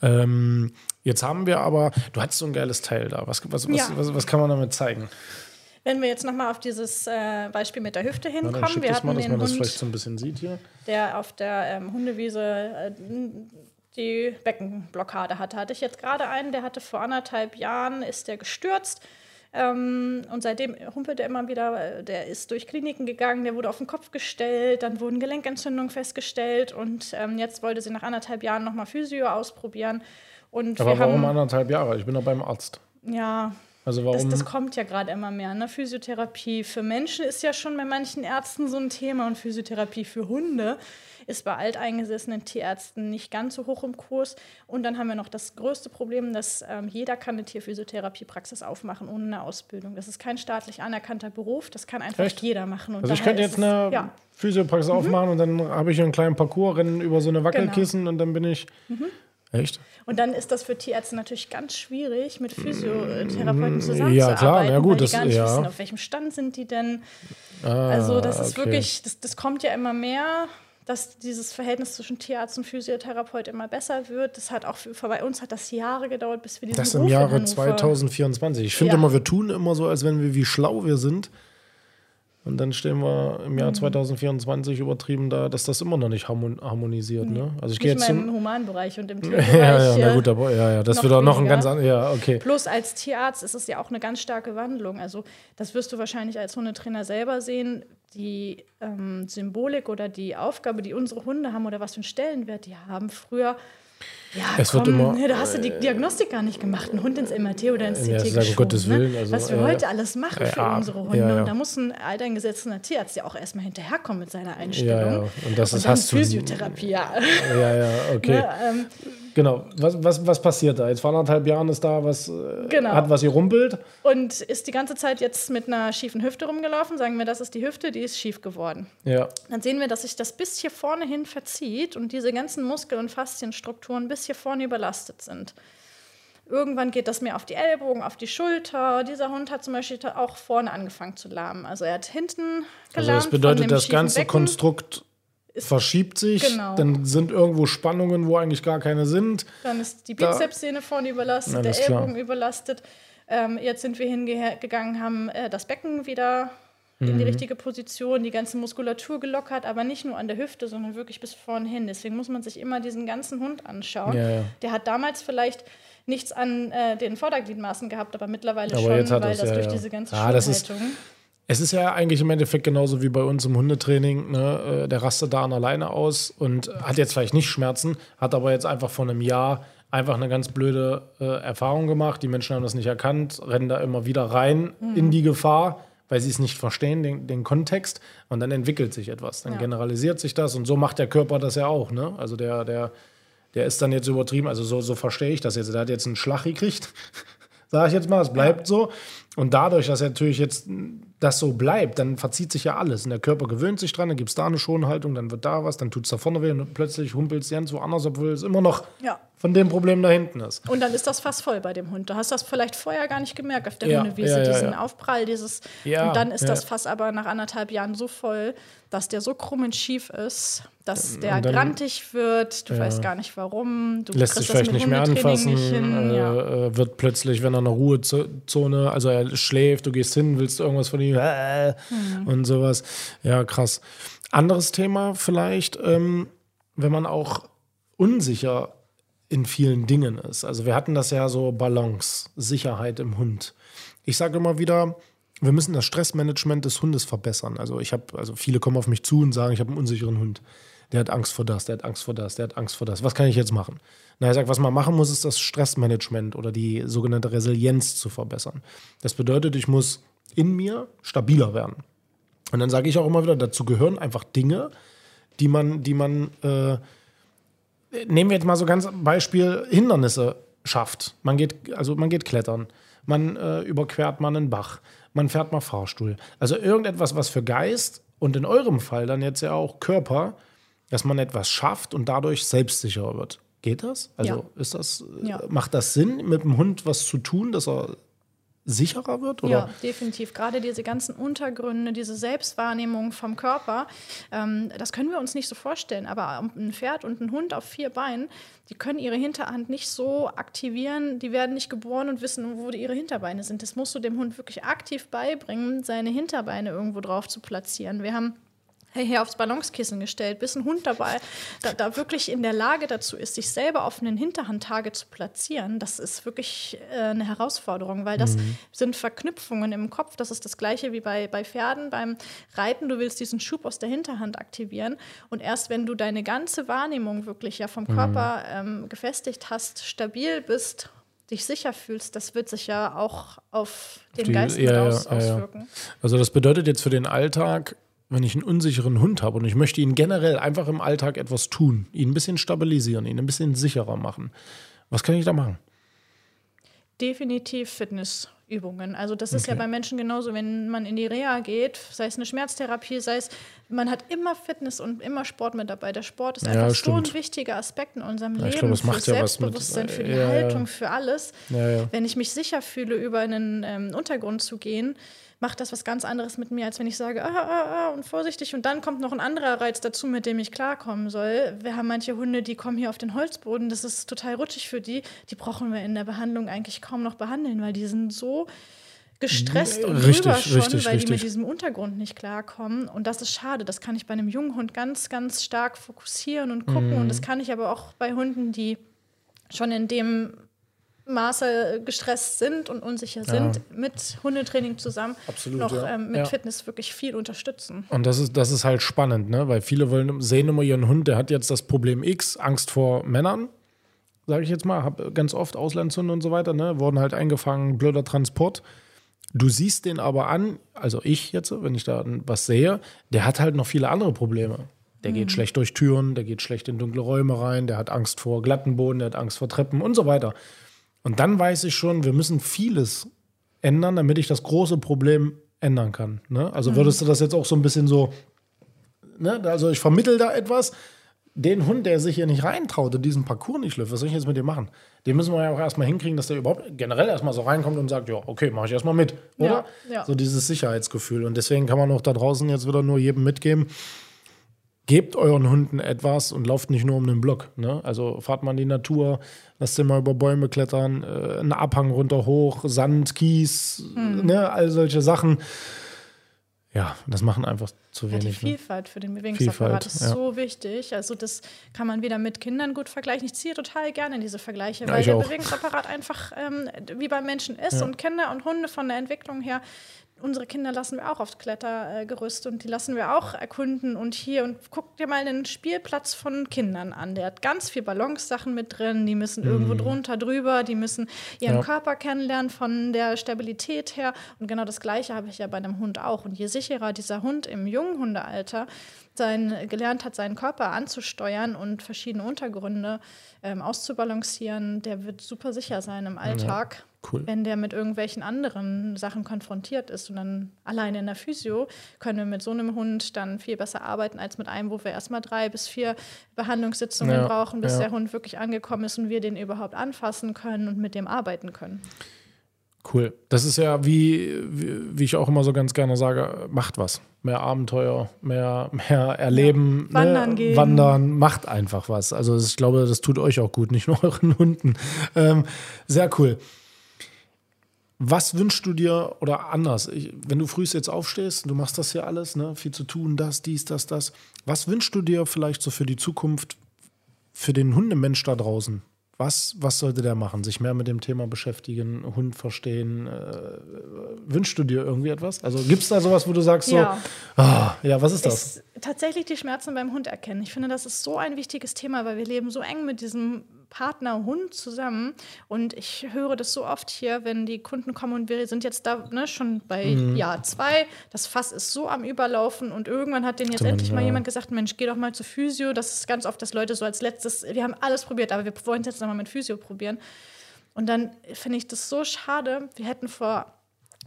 A: Ähm, jetzt haben wir aber, du hattest so ein geiles Teil da. Was, was,
B: Ja.
A: was, was kann man damit zeigen?
B: Wenn wir jetzt nochmal auf dieses äh, Beispiel mit der Hüfte
A: Ja,
B: hinkommen,
A: schick
B: wir hatten
A: mal, dass
B: den
A: man das
B: Hund,
A: vielleicht so ein bisschen sieht hier.
B: der auf der ähm, Hundewiese äh, die Beckenblockade hatte. Hatte ich jetzt gerade einen, der hatte vor anderthalb Jahren, ist der gestürzt. Ähm, und seitdem humpelt er immer wieder, der ist durch Kliniken gegangen, der wurde auf den Kopf gestellt, dann wurden Gelenkentzündungen festgestellt und ähm, jetzt wollte sie nach anderthalb Jahren nochmal Physio ausprobieren. Und
A: Aber warum
B: haben,
A: anderthalb Jahre? Ich bin doch beim Arzt.
B: ja,
A: Also
B: das,
A: warum?
B: das kommt ja gerade immer mehr. Ne? Physiotherapie für Menschen ist ja schon bei manchen Ärzten so ein Thema und Physiotherapie für Hunde ist bei alteingesessenen Tierärzten nicht ganz so hoch im Kurs. Und dann haben wir noch das größte Problem, dass ähm, jeder kann eine Tierphysiotherapiepraxis aufmachen ohne eine Ausbildung. Das ist kein staatlich anerkannter Beruf, das kann einfach
A: Echt?
B: jeder machen. Und
A: also ich könnte jetzt eine
B: ja. Mhm.
A: Physiopraxis aufmachen und dann habe ich einen kleinen Parcours, rennen über so eine Wackelkissen und dann bin ich.
B: Mhm.
A: Echt?
B: Und dann ist das für Tierärzte natürlich ganz schwierig, mit Physiotherapeuten zusammenzuarbeiten,
A: Ja, klar, ja, gut,
B: weil die
A: das-
B: gar nicht
A: ja.
B: wissen, auf welchem Stand sind die denn.
A: Ah,
B: Also das ist
A: okay.
B: wirklich, das, das kommt ja immer mehr, dass dieses Verhältnis zwischen Tierarzt und Physiotherapeut immer besser wird. Das hat auch für, bei uns hat das Jahre gedauert, bis wir diesen
A: Das
B: Beruf
A: im Jahre
B: Hannover-
A: 2024. Ich finde
B: Ja.
A: immer, wir tun immer so, als wenn wir, wie schlau wir sind. Und dann stehen wir im
B: Mhm.
A: Jahr 2024 übertrieben da, dass das immer noch nicht harmon harmonisiert. Ne? Also ich gehe jetzt
B: im. Humanbereich und im
A: Ja,
B: Tierbereich.
A: ja, na
B: äh,
A: gut, aber ja, ja, das wird auch noch ein ganz anderes. Ja, okay.
B: Plus als Tierarzt ist es ja auch eine ganz starke Wandlung. Also das wirst du wahrscheinlich als Hundetrainer selber sehen. Die ähm, Symbolik oder die Aufgabe, die unsere Hunde haben oder was für einen Stellenwert die haben, früher. Ja,
A: Es wird
B: komm,
A: immer-
B: ne, da hast du die Diagnostik gar nicht gemacht. Ein Hund ins MRT oder ins
A: Ja,
B: CT
A: um
B: geschoben.
A: Gottes
B: ne?
A: Willen, also,
B: was wir
A: äh,
B: heute alles machen für
A: ja,
B: unsere Hunde.
A: ja, ja.
B: Und da muss ein alteingesessener Tierarzt ja auch erstmal hinterherkommen mit seiner
A: Ja,
B: Einstellung.
A: ja. Und das ist,
B: dann
A: hast.
B: Physiotherapie, ja.
A: Ja, ja, okay.
B: Ne, ähm,
A: Genau. Was, was, was passiert da? Jetzt vor anderthalb Jahren ist da was, äh,
B: Genau.
A: hat was hier rumpelt.
B: und ist die ganze Zeit jetzt mit einer schiefen Hüfte rumgelaufen. Sagen wir, das ist die Hüfte, die ist schief geworden.
A: Ja.
B: Dann sehen wir, dass sich das bis hier vorne hin verzieht und diese ganzen Muskel- und Faszienstrukturen bis hier vorne überlastet sind. Irgendwann geht das mehr auf die Ellbogen, auf die Schulter. Dieser Hund hat zum Beispiel auch vorne angefangen zu lahmen. Also er hat hinten gelahmt.
A: Also das bedeutet, das ganze
B: Becken.
A: Konstrukt verschiebt sich.
B: Genau.
A: Dann sind irgendwo Spannungen, wo eigentlich gar keine sind.
B: Dann ist die Bizepssehne vorne überlastet,
A: Alles
B: der
A: klar.
B: Ellbogen überlastet. Ähm, jetzt sind wir hingegangen, haben äh, das Becken wieder in
A: Mhm.
B: die richtige Position, die ganze Muskulatur gelockert, aber nicht nur an der Hüfte, sondern wirklich bis vorne hin. Deswegen muss man sich immer diesen ganzen Hund anschauen.
A: Ja, ja.
B: Der hat damals vielleicht nichts an äh, den Vordergliedmaßen gehabt, aber mittlerweile
A: Aber
B: schon, weil
A: er's,
B: das
A: ja,
B: durch diese ganze
A: Ah, das. Es ist ja eigentlich im Endeffekt genauso wie bei uns im Hundetraining. Ne? Äh, Der rastet da an alleine aus und hat jetzt vielleicht nicht Schmerzen, hat aber jetzt einfach vor einem Jahr einfach eine ganz blöde äh, Erfahrung gemacht. Die Menschen haben das nicht erkannt, rennen da immer wieder rein
B: Mhm.
A: in die Gefahr, weil sie es nicht verstehen, den, den Kontext. Und dann entwickelt sich etwas. Dann
B: Ja.
A: generalisiert sich das und so macht der Körper das ja auch. Ne? Also der, der, der ist dann jetzt übertrieben. Also so, so verstehe ich das jetzt. Der hat jetzt einen Schlag gekriegt. Sage ich jetzt mal, es bleibt so. Und dadurch, dass natürlich jetzt das so bleibt, dann verzieht sich ja alles. Und der Körper gewöhnt sich dran, dann gibt es da eine Schonhaltung, dann wird da was, dann tut es da vorne weh und plötzlich humpelt es ganz woanders, obwohl es immer noch
B: Ja.
A: Von dem Problem da hinten ist.
B: Und dann ist das fast voll bei dem Hund. Du hast das vielleicht vorher gar nicht gemerkt auf der
A: Ja,
B: Hundewiese,
A: ja, ja,
B: diesen. Aufprall, dieses. Und dann ist das Fass aber nach anderthalb Jahren so voll, dass der so krumm und schief ist, dass der
A: dann-
B: grantig wird. Du weißt gar nicht warum. Du
A: Lässt sich vielleicht nicht mehr anfassen,
B: nicht hin.
A: äh, äh, wird plötzlich, wenn er in einer Ruhezone, also er schläft, du gehst hin, willst irgendwas von ihm äh,
B: Mhm.
A: und sowas. Ja, krass. Anderes Thema vielleicht, ähm, wenn man auch unsicher in vielen Dingen ist. Also wir hatten das ja so Balance, Sicherheit im Hund. Ich sage immer wieder, wir müssen das Stressmanagement des Hundes verbessern. Also ich habe, also viele kommen auf mich zu und sagen, ich habe einen unsicheren Hund. Der hat Angst vor das, der hat Angst vor das, der hat Angst vor das. Was kann ich jetzt machen? Na, ich sage, was man machen muss, ist das Stressmanagement oder die sogenannte Resilienz zu verbessern. Das bedeutet, ich muss in mir stabiler werden. Und dann sage ich auch immer wieder, dazu gehören einfach Dinge, die man, die man, äh, nehmen wir jetzt mal so ganz Beispiel Hindernisse schafft. Man geht, also man geht klettern, man äh, überquert mal einen Bach, man fährt mal Fahrstuhl. Also irgendetwas, was für Geist und in eurem Fall dann jetzt ja auch Körper, dass man etwas schafft und dadurch selbstsicherer wird. Geht das? Also
B: Ja.
A: ist das,
B: Ja.
A: macht das Sinn, mit dem Hund was zu tun, dass er sicherer wird? Oder?
B: Ja, definitiv. Gerade diese ganzen Untergründe, diese Selbstwahrnehmung vom Körper, ähm, das können wir uns nicht so vorstellen. Aber ein Pferd und ein Hund auf vier Beinen, die können ihre Hinterhand nicht so aktivieren. Die werden nicht geboren und wissen, wo ihre Hinterbeine sind. Das musst du dem Hund wirklich aktiv beibringen, seine Hinterbeine irgendwo drauf zu platzieren. Wir haben her aufs Ballonskissen gestellt, bis ein Hund dabei da, da wirklich in der Lage dazu ist, sich selber auf einen Hinterhandtage zu platzieren. Das ist wirklich äh, eine Herausforderung, weil das sind Verknüpfungen im Kopf. Das ist das gleiche wie bei, bei Pferden beim Reiten. Du willst diesen Schub aus der Hinterhand aktivieren und erst wenn du deine ganze Wahrnehmung wirklich ja vom Körper ähm, gefestigt hast, stabil bist, dich sicher fühlst, das wird sich ja auch auf den
A: die-
B: Geist
A: ja,
B: aus,
A: ja, ja.
B: auswirken.
A: Also das bedeutet jetzt für den Alltag, wenn ich einen unsicheren Hund habe und ich möchte ihn generell einfach im Alltag etwas tun, ihn ein bisschen stabilisieren, ihn ein bisschen sicherer machen. Was kann ich da machen?
B: Definitiv Fitnessübungen. Also das ist ja
A: Okay.
B: bei Menschen genauso, wenn man in die Reha geht, sei es eine Schmerztherapie, sei es, man hat immer Fitness und immer Sport mit dabei. Der Sport ist
A: Ja,
B: einfach so
A: stimmt.
B: ein wichtiger Aspekt in unserem
A: Ja, ich
B: Leben,
A: glaube, es
B: für
A: macht ja was mit-
B: Selbstbewusstsein, für die. Haltung, für alles. Wenn ich mich sicher fühle, über einen ähm, Untergrund zu gehen, macht das was ganz anderes mit mir, als wenn ich sage, ah, ah, ah, und vorsichtig. Und dann kommt noch ein anderer Reiz dazu, mit dem ich klarkommen soll. Wir haben manche Hunde, die kommen hier auf den Holzboden, das ist total rutschig für die. Die brauchen wir in der Behandlung eigentlich kaum noch behandeln, weil die sind so gestresst und
A: Richtig,
B: drüber schon,
A: richtig,
B: weil die
A: richtig.
B: mit diesem Untergrund nicht klarkommen. Und das ist schade. Das kann ich bei einem jungen Hund ganz, ganz stark fokussieren und gucken.
A: Mhm.
B: Und das kann ich aber auch bei Hunden, die schon in dem Maße gestresst sind und unsicher sind, mit Hundetraining zusammen
A: Absolut,
B: noch
A: ja.
B: ähm, mit
A: Ja.
B: Fitness wirklich viel unterstützen.
A: Und das ist, das ist halt spannend, ne? weil viele wollen, sehen immer ihren Hund, der hat jetzt das Problem X, Angst vor Männern, sage ich jetzt mal, habe ganz oft Auslandshunde und so weiter, ne? wurden halt eingefangen, blöder Transport. Du siehst den aber an, also ich jetzt, wenn ich da was sehe, der hat halt noch viele andere Probleme. Der geht schlecht durch Türen, der geht schlecht in dunkle Räume rein, der hat Angst vor glatten Boden, der hat Angst vor Treppen und so weiter. Und dann weiß ich schon, wir müssen vieles ändern, damit ich das große Problem ändern kann. Ne? Also würdest du das jetzt auch so ein bisschen so, ne? also ich vermittel da etwas, den Hund, der sich hier nicht reintraut und diesen Parcours nicht läuft, was soll ich jetzt mit dem machen? Den müssen wir ja auch erstmal hinkriegen, dass der überhaupt generell erstmal so reinkommt und sagt, ja, okay, mache ich erstmal mit, oder?
B: Ja, ja.
A: So dieses Sicherheitsgefühl. Und deswegen kann man auch da draußen jetzt wieder nur jedem mitgeben, gebt euren Hunden etwas und lauft nicht nur um den Block. Ne? Also fahrt mal in die Natur, lasst den mal über Bäume klettern, äh, einen Abhang runter hoch, Sand, Kies,
B: Hm.
A: ne? all solche Sachen. Ja, das machen einfach zu
B: Ja, die
A: wenig. ne?
B: Vielfalt für den Bewegungsapparat ist
A: ja.
B: so wichtig. Also das kann man wieder mit Kindern gut vergleichen. Ich ziehe total gerne diese Vergleiche,
A: Ja,
B: weil der
A: auch.
B: Bewegungsapparat einfach ähm, wie beim Menschen ist und Kinder und Hunde von der Entwicklung her. Unsere Kinder lassen wir auch aufs Klettergerüst und die lassen wir auch erkunden und hier und guck dir mal einen Spielplatz von Kindern an. Der hat ganz viel Ballonssachen mit drin, die müssen irgendwo drunter, drüber, die müssen ihren
A: Mhm. Ja.
B: Körper kennenlernen von der Stabilität her. Und genau das Gleiche habe ich ja bei einem Hund auch. Und je sicherer dieser Hund im jungen Hundealter sein, gelernt hat, seinen Körper anzusteuern und verschiedene Untergründe ähm, auszubalancieren, der wird super sicher sein im Alltag.
A: cool.
B: Wenn der mit irgendwelchen anderen Sachen konfrontiert ist und dann alleine in der Physio können wir mit so einem Hund dann viel besser arbeiten als mit einem, wo wir erstmal drei bis vier Behandlungssitzungen
A: Ja,
B: brauchen, bis
A: ja.
B: der Hund wirklich angekommen ist und wir den überhaupt anfassen können und mit dem arbeiten können.
A: Cool. Das ist ja, wie, wie, wie ich auch immer so ganz gerne sage, macht was. Mehr Abenteuer, mehr, mehr erleben,
B: Wandern
A: ne?
B: gehen.
A: wandern, macht einfach was. Also ich glaube, das tut euch auch gut, nicht nur euren Hunden. Ähm, sehr cool. Was wünschst du dir oder anders? Ich, wenn du frühst jetzt aufstehst, du machst das ja alles, ne? viel zu tun, das, dies, das, das. Was wünschst du dir vielleicht so für die Zukunft, für den Hundemensch da draußen? Was, was sollte der machen? Sich mehr mit dem Thema beschäftigen, Hund verstehen? Äh, wünschst du dir irgendwie etwas? Also gibt es da sowas, wo du sagst
B: Ja.
A: so, ah, ja, was ist das?
B: Ist tatsächlich die Schmerzen beim Hund erkennen. Ich finde, das ist so ein wichtiges Thema, weil wir leben so eng mit diesem Partner Hund zusammen. Und ich höre das so oft hier, wenn die Kunden kommen und wir sind jetzt da ne, schon bei
A: Mhm.
B: Jahr zwei. Das Fass ist so am Überlaufen und irgendwann hat denen jetzt
A: man,
B: endlich mal
A: ja.
B: jemand gesagt: Mensch, geh doch mal zur Physio. Das ist ganz oft, dass Leute so als letztes, wir haben alles probiert, aber wir wollen es jetzt nochmal mit Physio probieren. Und dann finde ich das so schade. Wir hätten vor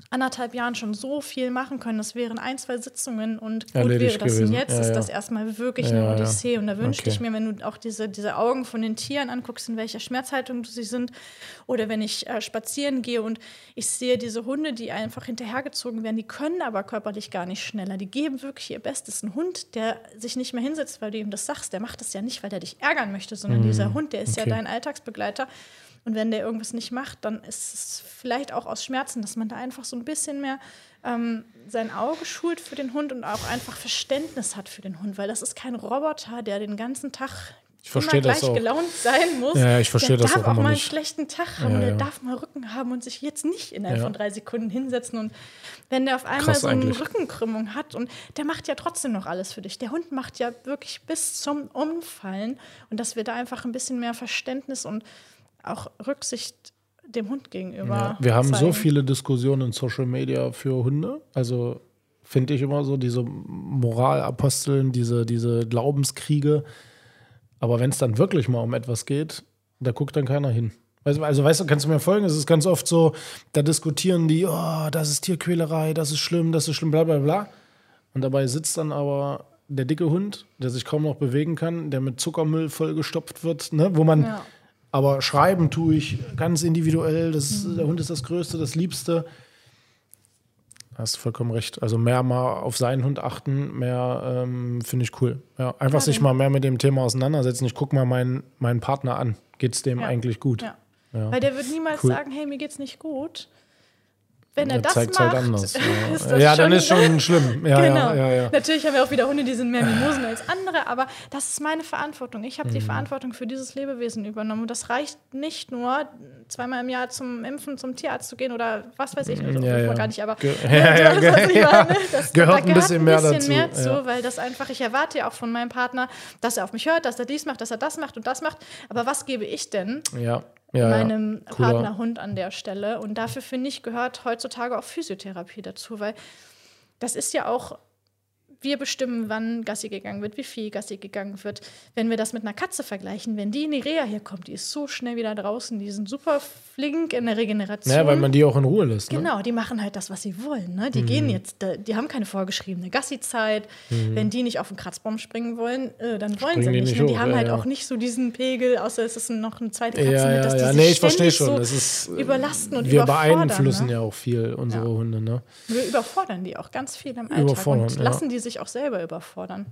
B: anderthalb Jahren schon so viel machen können. Das wären ein, zwei Sitzungen und gut
A: Erledigt
B: wäre das. Und jetzt
A: Ja,
B: ist
A: ja.
B: das erstmal wirklich
A: Ja,
B: eine. Odyssee. Und da wünschte
A: Okay.
B: ich mir, wenn du auch diese, diese Augen von den Tieren anguckst, in welcher Schmerzhaltung sie sind, oder wenn ich äh, spazieren gehe und ich sehe diese Hunde, die einfach hinterhergezogen werden, die können aber körperlich gar nicht schneller. Die geben wirklich ihr Bestes. Ein Hund, der sich nicht mehr hinsetzt, weil du ihm das sagst, der macht das ja nicht, weil der dich ärgern möchte, sondern dieser Hund, der ist
A: Mhm. Okay.
B: ja dein Alltagsbegleiter. Und wenn der irgendwas nicht macht, dann ist es vielleicht auch aus Schmerzen, dass man da einfach so ein bisschen mehr ähm, sein Auge schult für den Hund und auch einfach Verständnis hat für den Hund, weil das ist kein Roboter, der den ganzen Tag
A: Ich verstehe
B: immer
A: das
B: gleich
A: auch.
B: gelaunt sein muss.
A: Ja, ich verstehe
B: der
A: das
B: darf
A: auch
B: auch mal einen schlechten Tag haben,
A: Ja,
B: der
A: ja.
B: darf mal Rücken haben und sich jetzt nicht innerhalb
A: Ja.
B: von drei Sekunden hinsetzen und wenn der auf einmal
A: Krass
B: so eine
A: eigentlich.
B: Rückenkrümmung hat und der macht ja trotzdem noch alles für dich. Der Hund macht ja wirklich bis zum Umfallen und dass wir da einfach ein bisschen mehr Verständnis und auch Rücksicht dem Hund gegenüber.
A: Ja, wir haben so
B: zeigen.
A: viele Diskussionen in Social Media für Hunde. Also finde ich immer so, diese Moralaposteln, diese, diese Glaubenskriege. Aber wenn es dann wirklich mal um etwas geht, da guckt dann keiner hin. Also, also weißt du, kannst du mir folgen? Es ist ganz oft so, da diskutieren die, oh, das ist Tierquälerei, das ist schlimm, das ist schlimm, bla bla bla. Und dabei sitzt dann aber der dicke Hund, der sich kaum noch bewegen kann, der mit Zuckermüll vollgestopft wird, ne? wo man
B: Ja.
A: Aber schreiben tue ich ganz individuell. Das, Der Hund ist das Größte, das Liebste. Hast vollkommen recht. Also mehr mal auf seinen Hund achten, mehr ähm, finde ich cool. Ja, einfach sich mal mehr mit dem Thema auseinandersetzen. Ich gucke mal meinen, meinen Partner an. Geht es dem
B: Ja.
A: eigentlich gut?
B: Ja.
A: Ja.
B: Weil der wird niemals
A: Cool.
B: sagen, hey, mir geht's nicht gut. Wenn er das
A: zeigt's
B: macht,
A: halt anders.
B: ist
A: Ja,
B: das
A: ja dann ist schon schlimm. Ja,
B: genau.
A: ja.
B: Natürlich haben wir auch wieder Hunde, die sind mehr Mimosen als andere, aber das ist meine Verantwortung. Ich
A: Mhm.
B: habe die Verantwortung für dieses Lebewesen übernommen. Und das reicht nicht nur, zweimal im Jahr zum Impfen, zum Tierarzt zu gehen oder was weiß ich. Also,
A: Ja,
B: gar nicht, aber
A: Ge-
B: Ne, ich
A: ja.
B: meine. Das,
A: Gehört ein bisschen mehr dazu,
B: mehr zu, weil das einfach, ich erwarte ja auch von meinem Partner, dass er auf mich hört, dass er dies macht, dass er das macht und das macht. Aber was gebe ich denn?
A: ja. Ja, ja.
B: meinem
A: Cooler.
B: Partnerhund an der Stelle. Und dafür finde ich, gehört heutzutage auch Physiotherapie dazu, weil das ist ja auch, wir bestimmen, wann Gassi gegangen wird, wie viel Gassi gegangen wird. Wenn wir das mit einer Katze vergleichen, wenn die in die Reha hier kommt, die ist so schnell wieder draußen, die sind super flink in der Regeneration.
A: Ja, weil man die auch in Ruhe lässt. Ne?
B: Genau, die machen halt das, was sie wollen. Ne? Die
A: Mhm.
B: gehen jetzt, die haben keine vorgeschriebene Gassi-Zeit. Wenn die nicht auf den Kratzbaum springen wollen, äh, dann wollen
A: Mhm. Springen
B: sie
A: die
B: nicht.
A: nicht
B: ne? die haben
A: ja,
B: halt
A: ja.
B: auch nicht so diesen Pegel, außer es ist noch eine zweite Katze
A: Ja,
B: mit, dass die
A: ja.
B: sich
A: Nee, ich verstehe schon.
B: so
A: Das ist, äh,
B: überlasten und
A: wir
B: überfordern.
A: beeinflussen
B: ne?
A: ja auch viel unsere. Hunde. Ne?
B: Wir überfordern die auch ganz viel im Alltag und.
A: Mhm.
B: lassen die sich auch selber überfordern.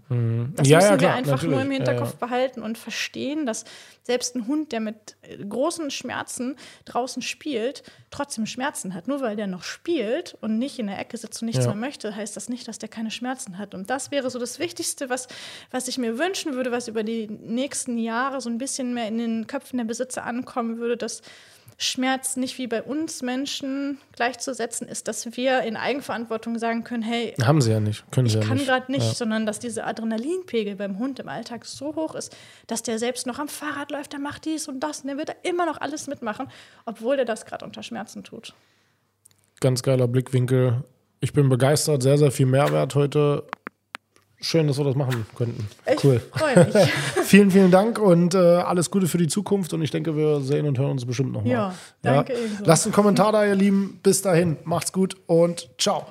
B: Das
A: Ja,
B: müssen
A: ja,
B: wir
A: klar,
B: einfach nur im
A: natürlich.
B: Hinterkopf
A: Ja,
B: behalten und verstehen, dass selbst ein Hund, der mit äh, großen Schmerzen draußen spielt, trotzdem Schmerzen hat. Nur weil der noch spielt und nicht in der Ecke sitzt und nichts mehr möchte, heißt das nicht, dass der keine Schmerzen hat. Und das wäre so das Wichtigste, was, was ich mir wünschen würde, was über die nächsten Jahre so ein bisschen mehr in den Köpfen der Besitzer ankommen würde, dass Schmerz nicht wie bei uns Menschen gleichzusetzen ist, dass wir in Eigenverantwortung sagen können, hey,
A: Haben sie ja nicht. Können sie
B: ich
A: ja
B: kann
A: nicht.
B: gerade nicht,
A: Ja.
B: sondern dass dieser Adrenalinpegel beim Hund im Alltag so hoch ist, dass der selbst noch am Fahrrad läuft, der macht dies und das und der wird da immer noch alles mitmachen, obwohl der das gerade unter Schmerzen tut.
A: Ganz geiler Blickwinkel. Ich bin begeistert. Sehr, sehr viel Mehrwert heute. Schön, dass wir das machen könnten.
B: Ich
A: Cool.
B: freue mich.
A: Vielen, vielen Dank und äh, alles Gute für die Zukunft. Und ich denke, wir sehen und hören uns bestimmt nochmal.
B: Ja, danke ebenso.
A: Lasst einen Kommentar da, ihr Lieben. Bis dahin. Macht's gut und ciao.